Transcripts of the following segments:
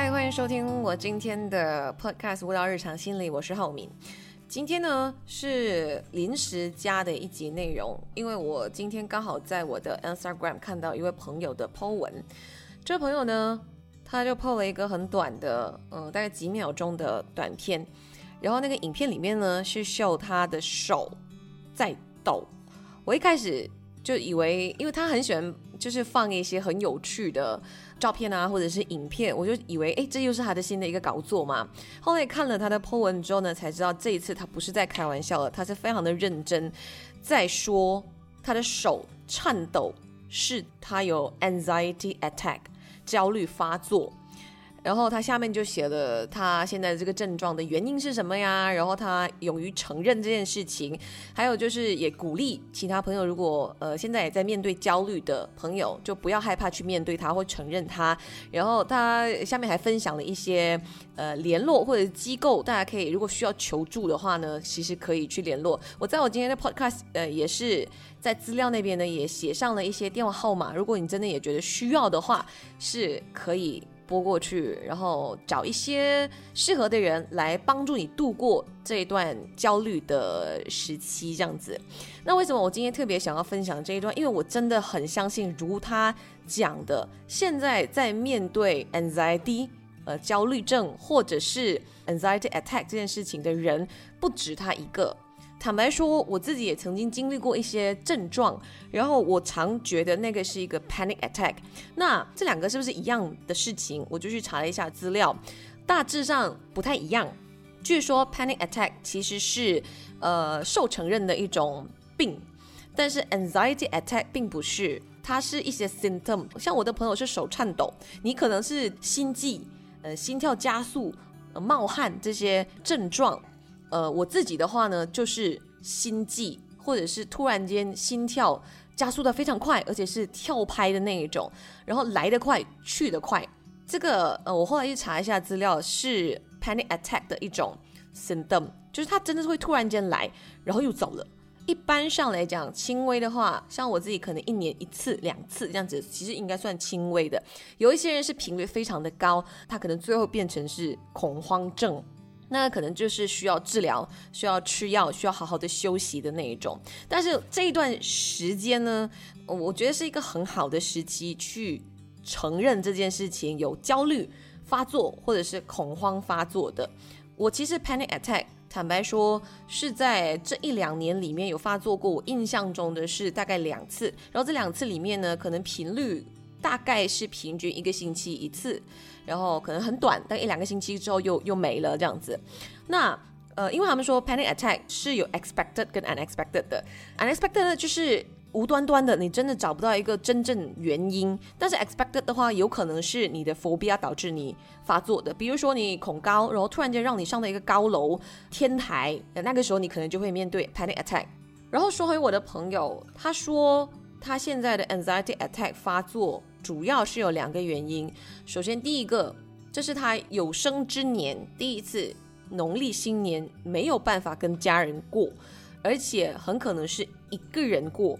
嗨，欢迎收听我今天的 Podcast《舞蹈日常心理》，我是浩敏。今天呢是临时加的一集内容，因为我今天刚好在我的 Instagram 看到一位朋友的 po 文，这位朋友呢他就 po 了一个很短的，嗯，大概几秒钟的短片，然后那个影片里面呢是秀他的手在抖，我一开始就以为，因为他很喜欢就是放一些很有趣的。照片啊，或者是影片，我就以为，哎，这又是他的新的一个搞作嘛。后来看了他的 po 文之后呢，才知道这一次他不是在开玩笑了，他是非常的认真，在说他的手颤抖是他有 anxiety attack 焦虑发作。然后他下面就写了他现在这个症状的原因是什么呀？然后他勇于承认这件事情，还有就是也鼓励其他朋友，如果呃现在也在面对焦虑的朋友，就不要害怕去面对他或承认他。然后他下面还分享了一些呃联络或者机构，大家可以如果需要求助的话呢，其实可以去联络。我在我今天的 podcast 呃也是在资料那边呢也写上了一些电话号码，如果你真的也觉得需要的话，是可以。拨过去，然后找一些适合的人来帮助你度过这一段焦虑的时期，这样子。那为什么我今天特别想要分享这一段？因为我真的很相信，如他讲的，现在在面对 anxiety 呃焦虑症或者是 anxiety attack 这件事情的人，不止他一个。坦白说，我自己也曾经经历过一些症状，然后我常觉得那个是一个 panic attack。那这两个是不是一样的事情？我就去查了一下资料，大致上不太一样。据说 panic attack 其实是呃受承认的一种病，但是 anxiety attack 并不是，它是一些 symptom。像我的朋友是手颤抖，你可能是心悸、呃心跳加速、冒汗这些症状。呃，我自己的话呢，就是心悸，或者是突然间心跳加速的非常快，而且是跳拍的那一种，然后来得快，去得快。这个呃，我后来去查一下资料，是 panic attack 的一种 symptom，就是它真的是会突然间来，然后又走了。一般上来讲，轻微的话，像我自己可能一年一次、两次这样子，其实应该算轻微的。有一些人是频率非常的高，他可能最后变成是恐慌症。那可能就是需要治疗、需要吃药、需要好好的休息的那一种。但是这一段时间呢，我觉得是一个很好的时期去承认这件事情有焦虑发作或者是恐慌发作的。我其实 panic attack，坦白说是在这一两年里面有发作过。我印象中的是大概两次，然后这两次里面呢，可能频率大概是平均一个星期一次。然后可能很短，但一两个星期之后又又没了这样子。那呃，因为他们说 panic attack 是有 expected 跟 unexpected 的，unexpected 呢就是无端端的，你真的找不到一个真正原因。但是 expected 的话，有可能是你的 phobia 导致你发作的。比如说你恐高，然后突然间让你上到一个高楼天台，那个时候你可能就会面对 panic attack。然后说回我的朋友，他说他现在的 anxiety attack 发作。主要是有两个原因。首先，第一个，这是他有生之年第一次农历新年没有办法跟家人过，而且很可能是一个人过。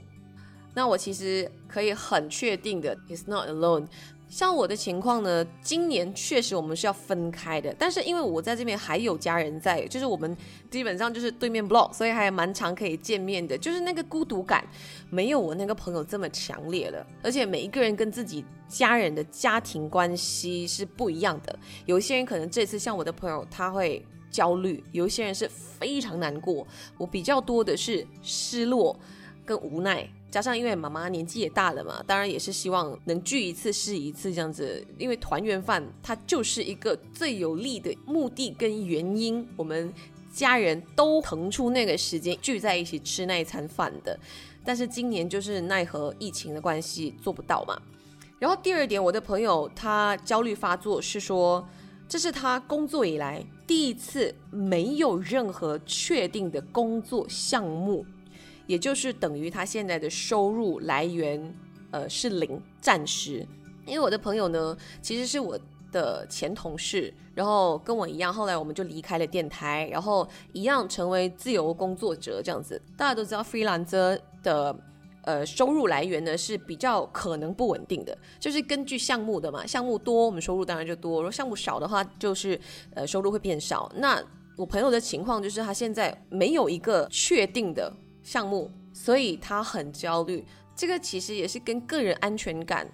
那我其实可以很确定的 he's not alone。像我的情况呢，今年确实我们是要分开的，但是因为我在这边还有家人在，就是我们基本上就是对面 block，所以还蛮常可以见面的。就是那个孤独感没有我那个朋友这么强烈了，而且每一个人跟自己家人的家庭关系是不一样的。有一些人可能这次像我的朋友，他会焦虑；有一些人是非常难过。我比较多的是失落跟无奈。加上因为妈妈年纪也大了嘛，当然也是希望能聚一次是一次这样子。因为团圆饭它就是一个最有利的目的跟原因，我们家人都腾出那个时间聚在一起吃那一餐饭的。但是今年就是奈何疫情的关系做不到嘛。然后第二点，我的朋友他焦虑发作是说，这是他工作以来第一次没有任何确定的工作项目。也就是等于他现在的收入来源，呃，是零，暂时。因为我的朋友呢，其实是我的前同事，然后跟我一样，后来我们就离开了电台，然后一样成为自由工作者这样子。大家都知道，freelancer 的呃收入来源呢是比较可能不稳定的，就是根据项目的嘛，项目多我们收入当然就多，如果项目少的话就是呃收入会变少。那我朋友的情况就是他现在没有一个确定的项目，所以他很焦虑。这个其实也是跟个人安全感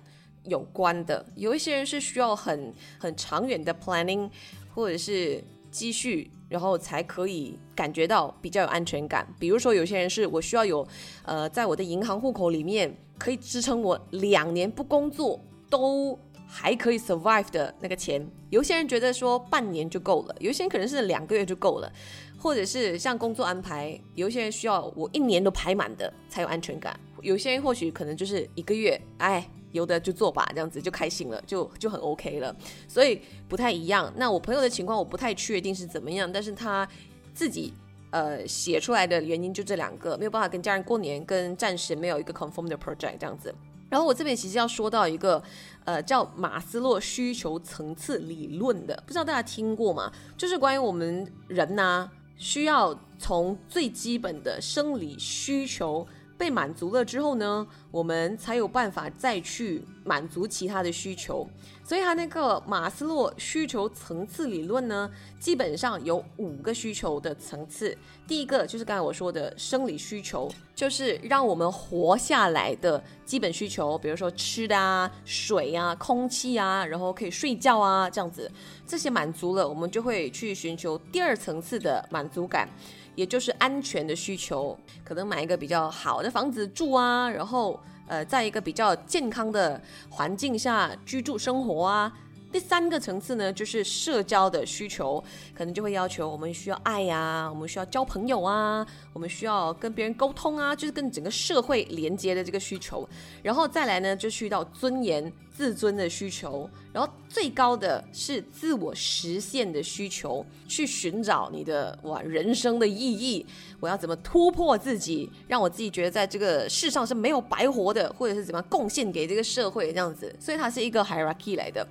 有关的。有一些人是需要很很长远的 planning，或者是积蓄，然后才可以感觉到比较有安全感。比如说，有些人是我需要有呃，在我的银行户口里面可以支撑我两年不工作都还可以 survive 的那个钱。有些人觉得说半年就够了，有些人可能是两个月就够了。或者是像工作安排，有些人需要我一年都排满的才有安全感，有些人或许可能就是一个月，哎，有的就做吧，这样子就开心了，就就很 OK 了，所以不太一样。那我朋友的情况我不太确定是怎么样，但是他自己呃写出来的原因就这两个，没有办法跟家人过年，跟暂时没有一个 confirmed project 这样子。然后我这边其实要说到一个呃叫马斯洛需求层次理论的，不知道大家听过吗？就是关于我们人呐。需要从最基本的生理需求被满足了之后呢，我们才有办法再去满足其他的需求。所以，他那个马斯洛需求层次理论呢，基本上有五个需求的层次。第一个就是刚才我说的生理需求，就是让我们活下来的基本需求，比如说吃的啊、水啊、空气啊，然后可以睡觉啊，这样子，这些满足了，我们就会去寻求第二层次的满足感，也就是安全的需求，可能买一个比较好的房子住啊，然后。呃，在一个比较健康的环境下居住生活啊。第三个层次呢，就是社交的需求，可能就会要求我们需要爱呀，我们需要交朋友啊，我们需要跟别人沟通啊，就是跟整个社会连接的这个需求。然后再来呢，就去到尊严、自尊的需求。然后最高的是自我实现的需求，去寻找你的哇人生的意义。我要怎么突破自己，让我自己觉得在这个世上是没有白活的，或者是怎么贡献给这个社会这样子。所以它是一个 hierarchy 来的。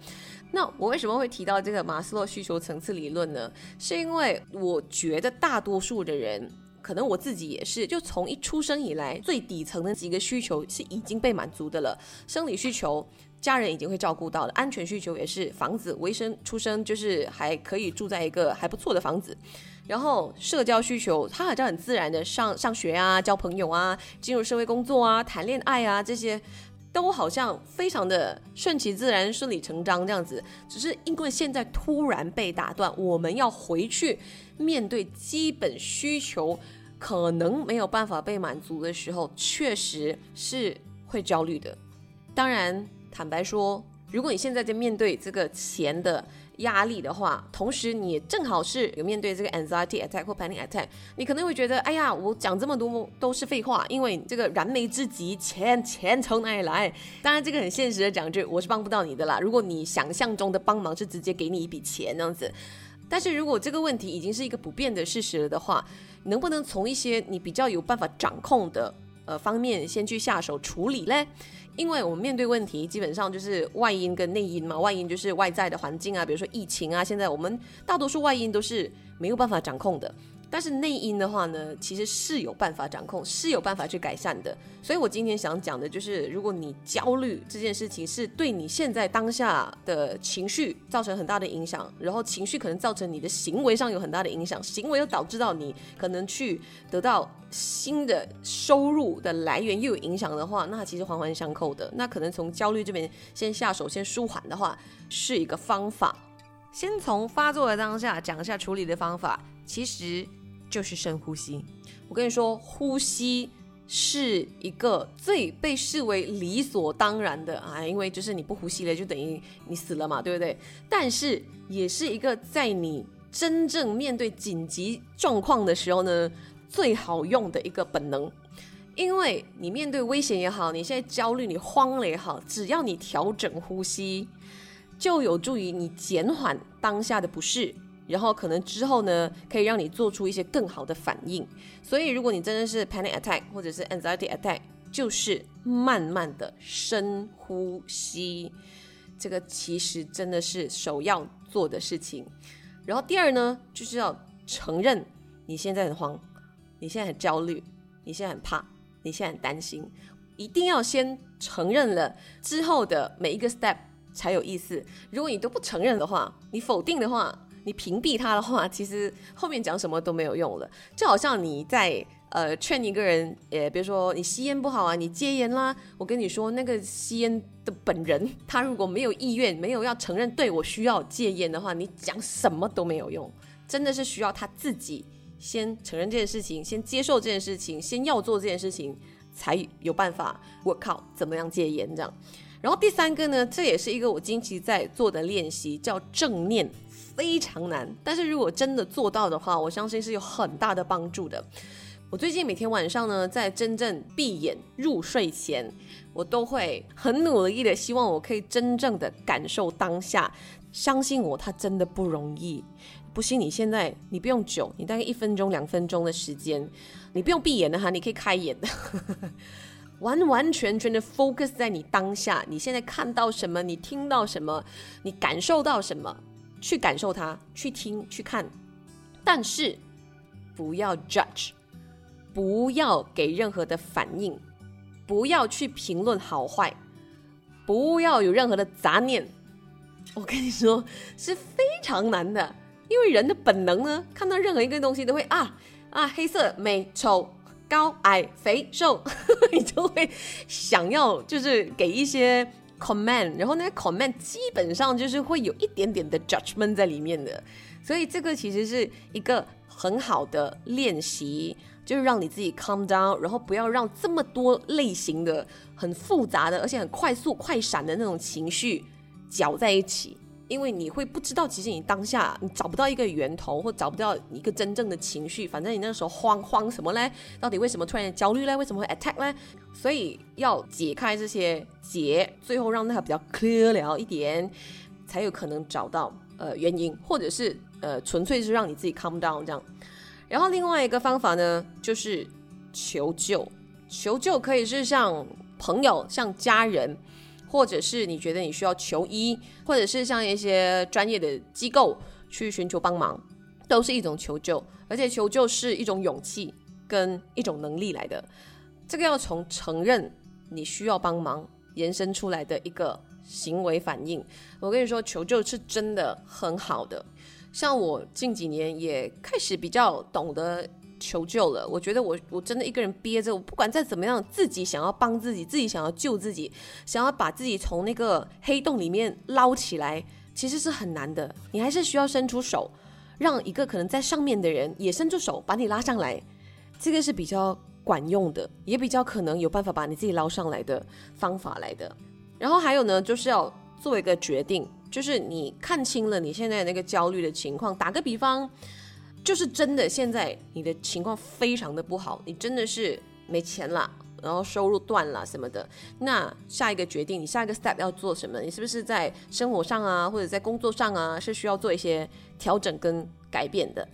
那我为什么会提到这个马斯洛需求层次理论呢？是因为我觉得大多数的人，可能我自己也是，就从一出生以来，最底层的几个需求是已经被满足的了。生理需求，家人已经会照顾到了；安全需求也是，房子、卫生、出生就是还可以住在一个还不错的房子。然后社交需求，他好像很自然的上上学啊，交朋友啊，进入社会工作啊，谈恋爱啊这些。都好像非常的顺其自然、顺理成章这样子，只是因为现在突然被打断，我们要回去面对基本需求可能没有办法被满足的时候，确实是会焦虑的。当然，坦白说，如果你现在在面对这个钱的，压力的话，同时你正好是有面对这个 anxiety attack 或 panic attack，你可能会觉得，哎呀，我讲这么多都是废话，因为这个燃眉之急，钱钱从哪里来？当然，这个很现实的讲句，我是帮不到你的啦。如果你想象中的帮忙是直接给你一笔钱那样子，但是如果这个问题已经是一个不变的事实了的话，能不能从一些你比较有办法掌控的呃方面先去下手处理嘞？因为我们面对问题，基本上就是外因跟内因嘛。外因就是外在的环境啊，比如说疫情啊。现在我们大多数外因都是没有办法掌控的。但是内因的话呢，其实是有办法掌控，是有办法去改善的。所以我今天想讲的就是，如果你焦虑这件事情是对你现在当下的情绪造成很大的影响，然后情绪可能造成你的行为上有很大的影响，行为又导致到你可能去得到新的收入的来源又有影响的话，那其实环环相扣的。那可能从焦虑这边先下手，先舒缓的话，是一个方法。先从发作的当下讲一下处理的方法，其实。就是深呼吸。我跟你说，呼吸是一个最被视为理所当然的啊，因为就是你不呼吸了，就等于你死了嘛，对不对？但是也是一个在你真正面对紧急状况的时候呢，最好用的一个本能。因为你面对危险也好，你现在焦虑、你慌了也好，只要你调整呼吸，就有助于你减缓当下的不适。然后可能之后呢，可以让你做出一些更好的反应。所以如果你真的是 panic attack 或者是 anxiety attack，就是慢慢的深呼吸，这个其实真的是首要做的事情。然后第二呢，就是要承认你现在很慌，你现在很焦虑，你现在很怕，你现在很担心。一定要先承认了之后的每一个 step 才有意思。如果你都不承认的话，你否定的话，你屏蔽他的话，其实后面讲什么都没有用了。就好像你在。呃，劝一个人，呃，比如说你吸烟不好啊，你戒烟啦。我跟你说，那个吸烟的本人，他如果没有意愿，没有要承认对我需要戒烟的话，你讲什么都没有用。真的是需要他自己先承认这件事情，先接受这件事情，先要做这件事情，才有办法。我靠，怎么样戒烟这样？然后第三个呢，这也是一个我近期在做的练习，叫正念，非常难。但是如果真的做到的话，我相信是有很大的帮助的。我最近每天晚上呢，在真正闭眼入睡前，我都会很努力的，希望我可以真正的感受当下。相信我，它真的不容易。不信你现在，你不用久，你大概一分钟、两分钟的时间，你不用闭眼的哈，你可以开眼的，完完全全的 focus 在你当下。你现在看到什么？你听到什么？你感受到什么？去感受它，去听，去看，但是不要 judge。不要给任何的反应，不要去评论好坏，不要有任何的杂念。我跟你说是非常难的，因为人的本能呢，看到任何一个东西都会啊啊，黑色、美、丑、高、矮、肥、瘦，你就会想要就是给一些 command，然后那个 command 基本上就是会有一点点的 judgment 在里面的，所以这个其实是一个很好的练习。就是让你自己 calm down，然后不要让这么多类型的、很复杂的，而且很快速、快闪的那种情绪搅在一起，因为你会不知道，其实你当下你找不到一个源头，或找不到一个真正的情绪。反正你那时候慌慌什么嘞？到底为什么突然焦虑嘞？为什么会 attack 嘞？所以要解开这些结，最后让那个比较 clear 了一点，才有可能找到呃原因，或者是呃纯粹是让你自己 calm down 这样。然后另外一个方法呢，就是求救。求救可以是像朋友、像家人，或者是你觉得你需要求医，或者是像一些专业的机构去寻求帮忙，都是一种求救。而且求救是一种勇气跟一种能力来的。这个要从承认你需要帮忙延伸出来的一个行为反应。我跟你说，求救是真的很好的。像我近几年也开始比较懂得求救了。我觉得我我真的一个人憋着，我不管再怎么样，自己想要帮自己，自己想要救自己，想要把自己从那个黑洞里面捞起来，其实是很难的。你还是需要伸出手，让一个可能在上面的人也伸出手把你拉上来，这个是比较管用的，也比较可能有办法把你自己捞上来的方法来的。然后还有呢，就是要做一个决定。就是你看清了你现在那个焦虑的情况，打个比方，就是真的现在你的情况非常的不好，你真的是没钱了，然后收入断了什么的。那下一个决定，你下一个 step 要做什么？你是不是在生活上啊，或者在工作上啊，是需要做一些调整跟改变的？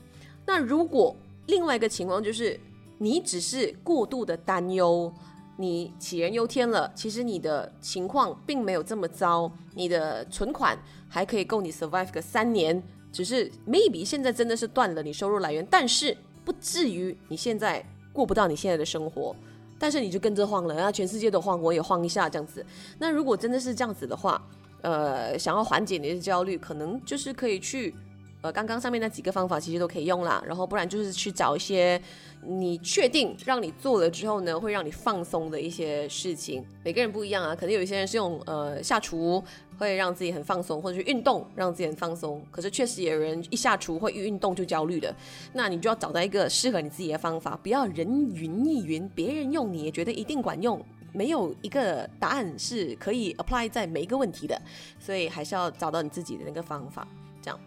那如果另外一个情况就是你只是过度的担忧。你杞人忧天了，其实你的情况并没有这么糟，你的存款还可以够你 survive 个三年，只是 maybe 现在真的是断了你收入来源，但是不至于你现在过不到你现在的生活，但是你就跟着晃了，然后全世界都晃，我也晃一下这样子。那如果真的是这样子的话，呃，想要缓解你的焦虑，可能就是可以去。呃，刚刚上面那几个方法其实都可以用啦，然后不然就是去找一些你确定让你做了之后呢，会让你放松的一些事情。每个人不一样啊，可能有一些人是用呃下厨会让自己很放松，或者是运动让自己很放松。可是确实也有人一下厨或一运动就焦虑的，那你就要找到一个适合你自己的方法，不要人云亦云，别人用你也觉得一定管用，没有一个答案是可以 apply 在每一个问题的，所以还是要找到你自己的那个方法，这样。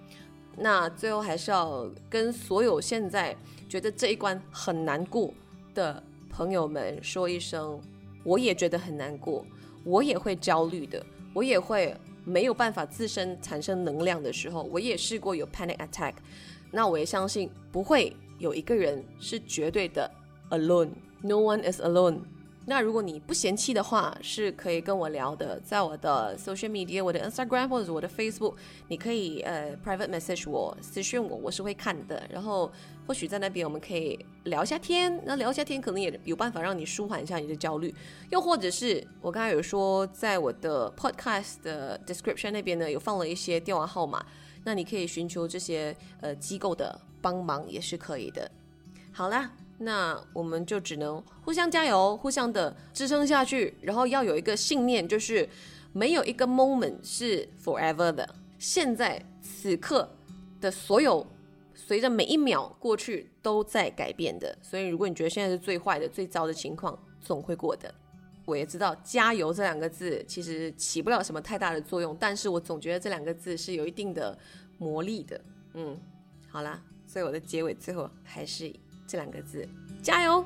那最后还是要跟所有现在觉得这一关很难过的朋友们说一声，我也觉得很难过，我也会焦虑的，我也会没有办法自身产生能量的时候，我也试过有 panic attack。那我也相信不会有一个人是绝对的 alone，no one is alone。那如果你不嫌弃的话，是可以跟我聊的，在我的 social media，我的 Instagram 或者我的 Facebook，你可以呃 private message 我私讯我，我是会看的。然后或许在那边我们可以聊一下天，那聊一下天可能也有办法让你舒缓一下你的焦虑。又或者是我刚才有说，在我的 podcast 的 description 那边呢，有放了一些电话号码，那你可以寻求这些呃机构的帮忙也是可以的。好啦。那我们就只能互相加油，互相的支撑下去，然后要有一个信念，就是没有一个 moment 是 forever 的。现在此刻的所有，随着每一秒过去都在改变的。所以，如果你觉得现在是最坏的、最糟的情况，总会过的。我也知道“加油”这两个字其实起不了什么太大的作用，但是我总觉得这两个字是有一定的魔力的。嗯，好啦，所以我的结尾最后还是。这两个字，加油！